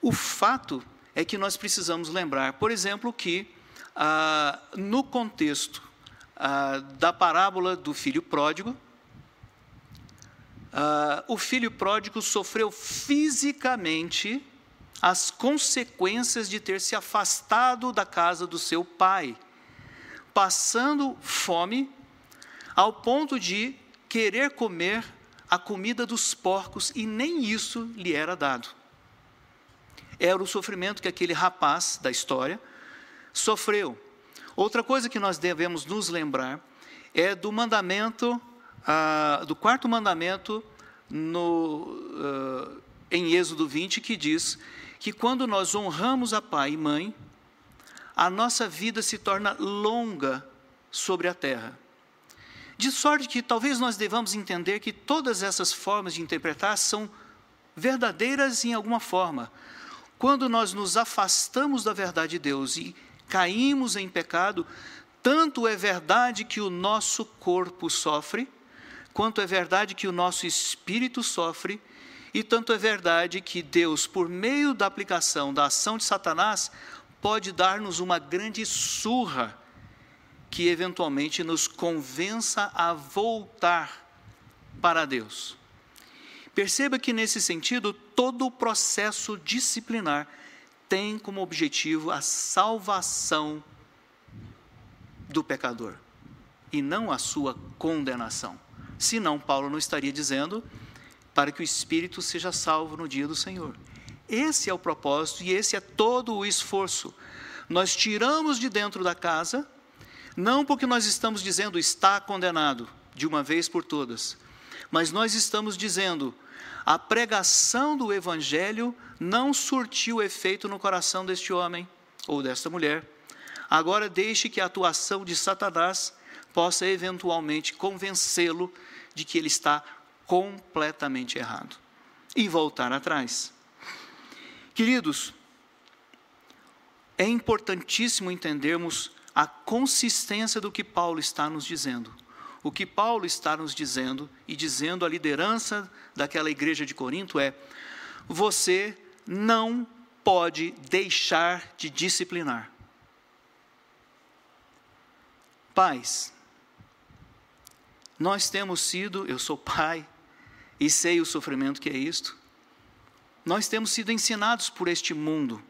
O fato é que nós precisamos lembrar, por exemplo, que ah, no contexto ah, da parábola do filho pródigo, ah, o filho pródigo sofreu fisicamente as consequências de ter se afastado da casa do seu pai, passando fome ao ponto de querer comer a comida dos porcos e nem isso lhe era dado. Era o sofrimento que aquele rapaz da história sofreu. Outra coisa que nós devemos nos lembrar é do mandamento, ah, do quarto mandamento no, ah, em Êxodo 20, que diz que quando nós honramos a pai e mãe, a nossa vida se torna longa sobre a terra. De sorte que talvez nós devamos entender que todas essas formas de interpretar são verdadeiras em alguma forma. Quando nós nos afastamos da verdade de Deus e caímos em pecado, tanto é verdade que o nosso corpo sofre, quanto é verdade que o nosso espírito sofre, e tanto é verdade que Deus, por meio da aplicação da ação de Satanás, pode dar-nos uma grande surra que eventualmente nos convença a voltar para Deus. Perceba que, nesse sentido, todo o processo disciplinar tem como objetivo a salvação do pecador e não a sua condenação. Senão, Paulo não estaria dizendo para que o espírito seja salvo no dia do Senhor. Esse é o propósito e esse é todo o esforço. Nós tiramos de dentro da casa, não porque nós estamos dizendo está condenado, de uma vez por todas, mas nós estamos dizendo a pregação do Evangelho não surtiu efeito no coração deste homem ou desta mulher. Agora deixe que a atuação de Satanás possa eventualmente convencê-lo de que ele está completamente errado e voltar atrás. Queridos, é importantíssimo entendermos a consistência do que Paulo está nos dizendo. O que Paulo está nos dizendo e dizendo à liderança daquela igreja de Corinto é: você não pode deixar de disciplinar. Pais, nós temos sido, eu sou pai e sei o sofrimento que é isto. Nós temos sido ensinados por este mundo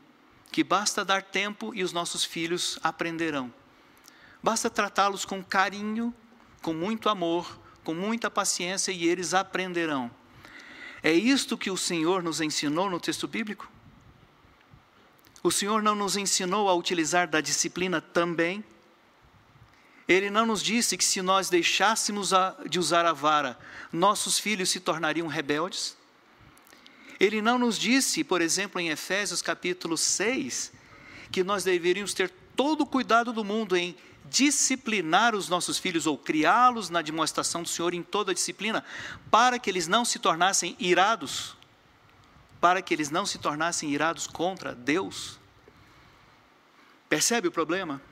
que basta dar tempo e os nossos filhos aprenderão. Basta tratá-los com carinho, com muito amor, com muita paciência e eles aprenderão. É isto que o Senhor nos ensinou no texto bíblico? O Senhor não nos ensinou a utilizar da disciplina também? Ele não nos disse que se nós deixássemos de usar a vara, nossos filhos se tornariam rebeldes? Ele não nos disse, por exemplo, em Efésios capítulo 6, que nós deveríamos ter todo o cuidado do mundo em disciplinar os nossos filhos ou criá-los na demonstração do Senhor em toda a disciplina, para que eles não se tornassem irados, para que eles não se tornassem irados contra Deus. Percebe o problema?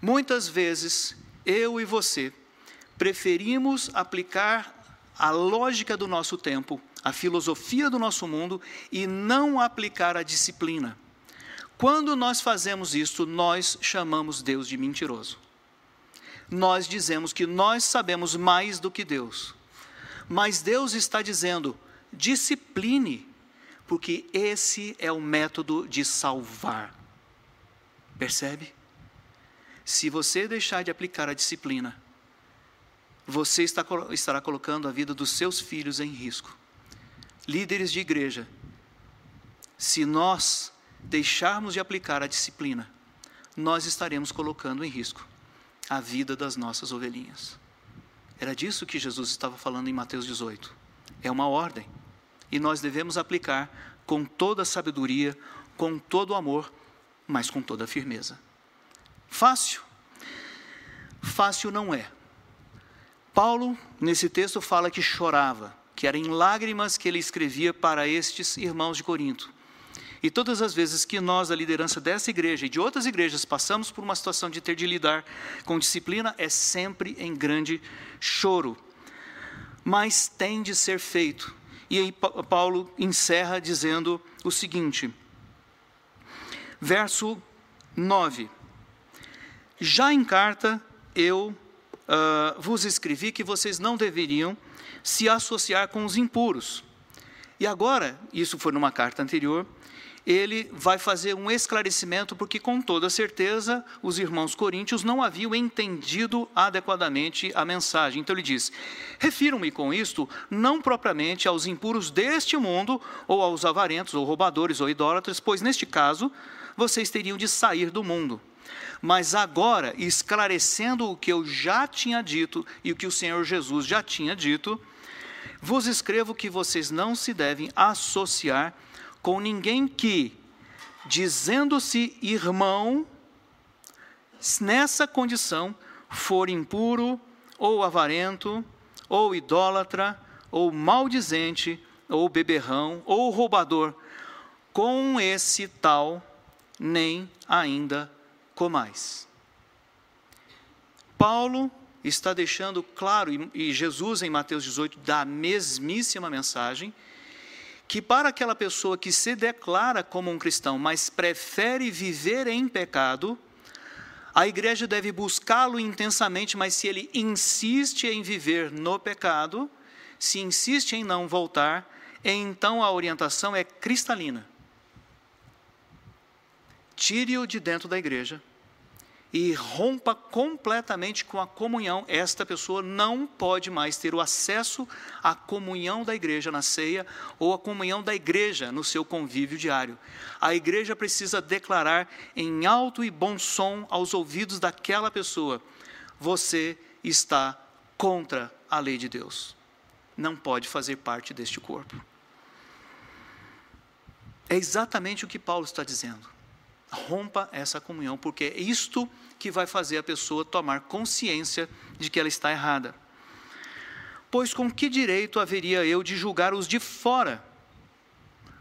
Muitas vezes, eu e você preferimos aplicar a lógica do nosso tempo a filosofia do nosso mundo e não aplicar a disciplina. Quando nós fazemos isso, nós chamamos Deus de mentiroso. Nós dizemos que nós sabemos mais do que Deus. Mas Deus está dizendo: discipline, porque esse é o método de salvar. Percebe? Se você deixar de aplicar a disciplina, você está, estará colocando a vida dos seus filhos em risco líderes de igreja, se nós deixarmos de aplicar a disciplina, nós estaremos colocando em risco a vida das nossas ovelhinhas. Era disso que Jesus estava falando em Mateus 18. É uma ordem. E nós devemos aplicar com toda a sabedoria, com todo o amor, mas com toda a firmeza. Fácil? Fácil não é. Paulo, nesse texto, fala que chorava que era em lágrimas que ele escrevia para estes irmãos de Corinto. E todas as vezes que nós, a liderança dessa igreja e de outras igrejas, passamos por uma situação de ter de lidar com disciplina, é sempre em grande choro. Mas tem de ser feito. E aí Paulo encerra dizendo o seguinte, verso 9: Já em carta eu uh, vos escrevi que vocês não deveriam se associar com os impuros. E agora, isso foi numa carta anterior, ele vai fazer um esclarecimento, porque com toda certeza os irmãos coríntios não haviam entendido adequadamente a mensagem. Então ele diz: Refiro-me com isto não propriamente aos impuros deste mundo, ou aos avarentos, ou roubadores, ou idólatras, pois neste caso vocês teriam de sair do mundo. Mas agora, esclarecendo o que eu já tinha dito e o que o Senhor Jesus já tinha dito, vos escrevo que vocês não se devem associar com ninguém que, dizendo-se irmão, nessa condição for impuro, ou avarento, ou idólatra, ou maldizente, ou beberrão, ou roubador, com esse tal nem ainda comais. Paulo está deixando claro, e Jesus em Mateus 18 dá a mesmíssima mensagem, que para aquela pessoa que se declara como um cristão, mas prefere viver em pecado, a igreja deve buscá-lo intensamente, mas se ele insiste em viver no pecado, se insiste em não voltar, então a orientação é cristalina. Tire-o de dentro da igreja e rompa completamente com a comunhão, esta pessoa não pode mais ter o acesso à comunhão da igreja na ceia ou à comunhão da igreja no seu convívio diário. A igreja precisa declarar em alto e bom som aos ouvidos daquela pessoa: você está contra a lei de Deus. Não pode fazer parte deste corpo. É exatamente o que Paulo está dizendo. Rompa essa comunhão, porque é isto que vai fazer a pessoa tomar consciência de que ela está errada. Pois com que direito haveria eu de julgar os de fora?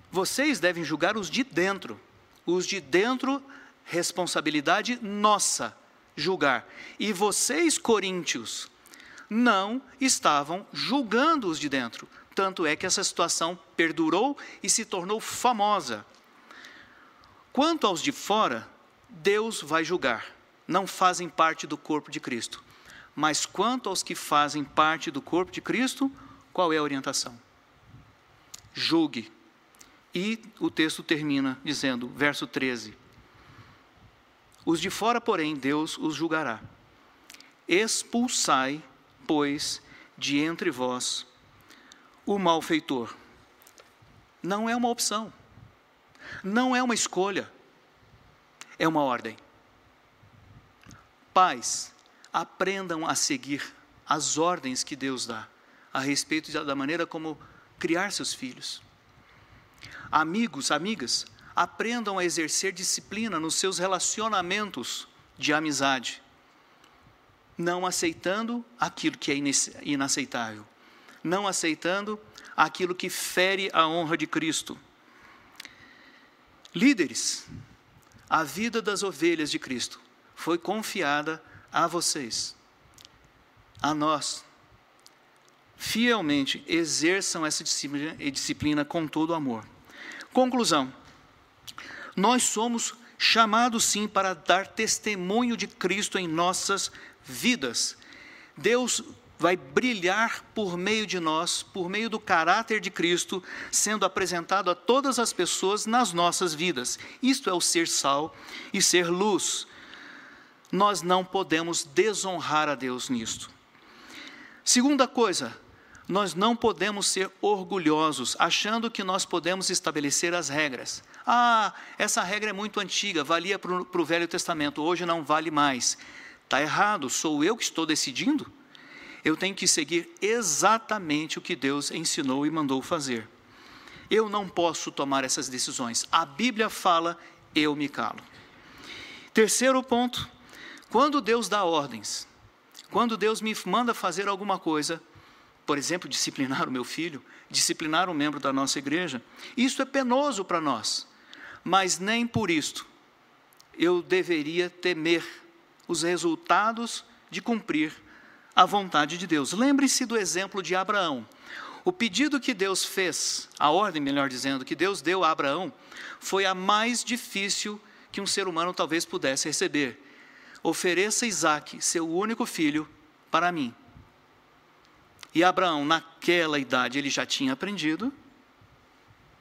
Vocês devem julgar os de dentro. Os de dentro, responsabilidade nossa, julgar. E vocês, coríntios, não estavam julgando os de dentro. Tanto é que essa situação perdurou e se tornou famosa. Quanto aos de fora, Deus vai julgar, não fazem parte do corpo de Cristo. Mas quanto aos que fazem parte do corpo de Cristo, qual é a orientação? Julgue. E o texto termina dizendo, verso 13: Os de fora, porém, Deus os julgará. Expulsai, pois, de entre vós o malfeitor. Não é uma opção. Não é uma escolha, é uma ordem. Pais, aprendam a seguir as ordens que Deus dá a respeito da maneira como criar seus filhos. Amigos, amigas, aprendam a exercer disciplina nos seus relacionamentos de amizade, não aceitando aquilo que é inaceitável, não aceitando aquilo que fere a honra de Cristo. Líderes, a vida das ovelhas de Cristo foi confiada a vocês, a nós. Fielmente exerçam essa disciplina, disciplina com todo amor. Conclusão: nós somos chamados sim para dar testemunho de Cristo em nossas vidas. Deus vai brilhar por meio de nós, por meio do caráter de Cristo, sendo apresentado a todas as pessoas nas nossas vidas. Isto é o ser sal e ser luz. Nós não podemos desonrar a Deus nisto. Segunda coisa, nós não podemos ser orgulhosos, achando que nós podemos estabelecer as regras. Ah, essa regra é muito antiga, valia para o Velho Testamento, hoje não vale mais. Está errado, sou eu que estou decidindo? Eu tenho que seguir exatamente o que Deus ensinou e mandou fazer. Eu não posso tomar essas decisões. A Bíblia fala, eu me calo. Terceiro ponto: quando Deus dá ordens, quando Deus me manda fazer alguma coisa, por exemplo, disciplinar o meu filho, disciplinar um membro da nossa igreja, isso é penoso para nós, mas nem por isto eu deveria temer os resultados de cumprir a vontade de Deus. Lembre-se do exemplo de Abraão. O pedido que Deus fez, a ordem, melhor dizendo, que Deus deu a Abraão, foi a mais difícil que um ser humano talvez pudesse receber. Ofereça Isaac, seu único filho, para mim. E Abraão, naquela idade, ele já tinha aprendido,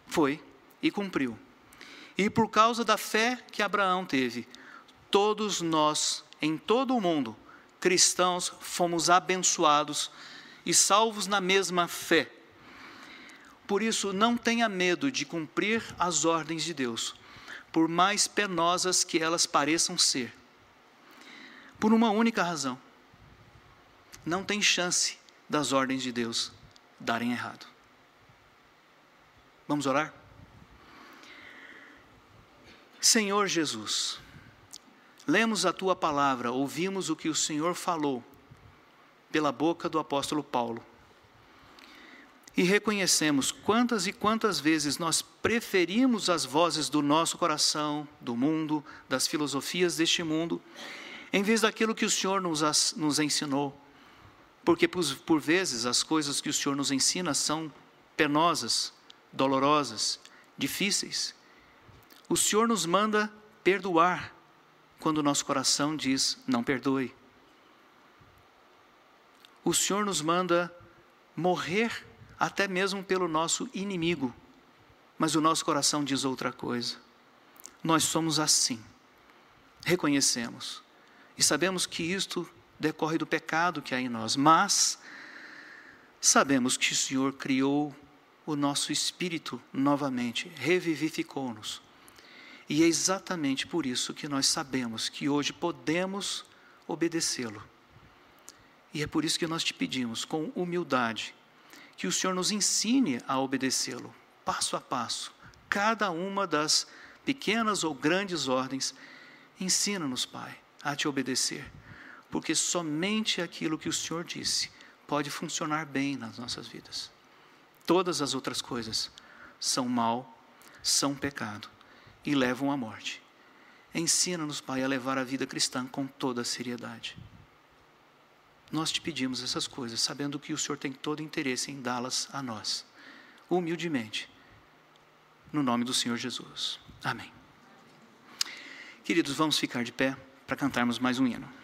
foi e cumpriu. E por causa da fé que Abraão teve, todos nós, em todo o mundo, cristãos fomos abençoados e salvos na mesma fé. Por isso, não tenha medo de cumprir as ordens de Deus, por mais penosas que elas pareçam ser. Por uma única razão: não tem chance das ordens de Deus darem errado. Vamos orar? Senhor Jesus, Lemos a tua palavra, ouvimos o que o Senhor falou pela boca do apóstolo Paulo. E reconhecemos quantas e quantas vezes nós preferimos as vozes do nosso coração, do mundo, das filosofias deste mundo, em vez daquilo que o Senhor nos, nos ensinou. Porque por, por vezes as coisas que o Senhor nos ensina são penosas, dolorosas, difíceis. O Senhor nos manda perdoar quando o nosso coração diz: não perdoe. O Senhor nos manda morrer até mesmo pelo nosso inimigo, mas o nosso coração diz outra coisa. Nós somos assim, reconhecemos. E sabemos que isto decorre do pecado que há em nós, mas sabemos que o Senhor criou o nosso espírito novamente, revivificou-nos. E é exatamente por isso que nós sabemos que hoje podemos obedecê-lo. E é por isso que nós te pedimos, com humildade, que o Senhor nos ensine a obedecê-lo, passo a passo, cada uma das pequenas ou grandes ordens. Ensina-nos, Pai, a te obedecer, porque somente aquilo que o Senhor disse pode funcionar bem nas nossas vidas. Todas as outras coisas são mal, são pecado e levam à morte. Ensina-nos, Pai, a levar a vida cristã com toda a seriedade. Nós te pedimos essas coisas, sabendo que o Senhor tem todo interesse em dá-las a nós, humildemente, no nome do Senhor Jesus. Amém. Queridos, vamos ficar de pé para cantarmos mais um hino.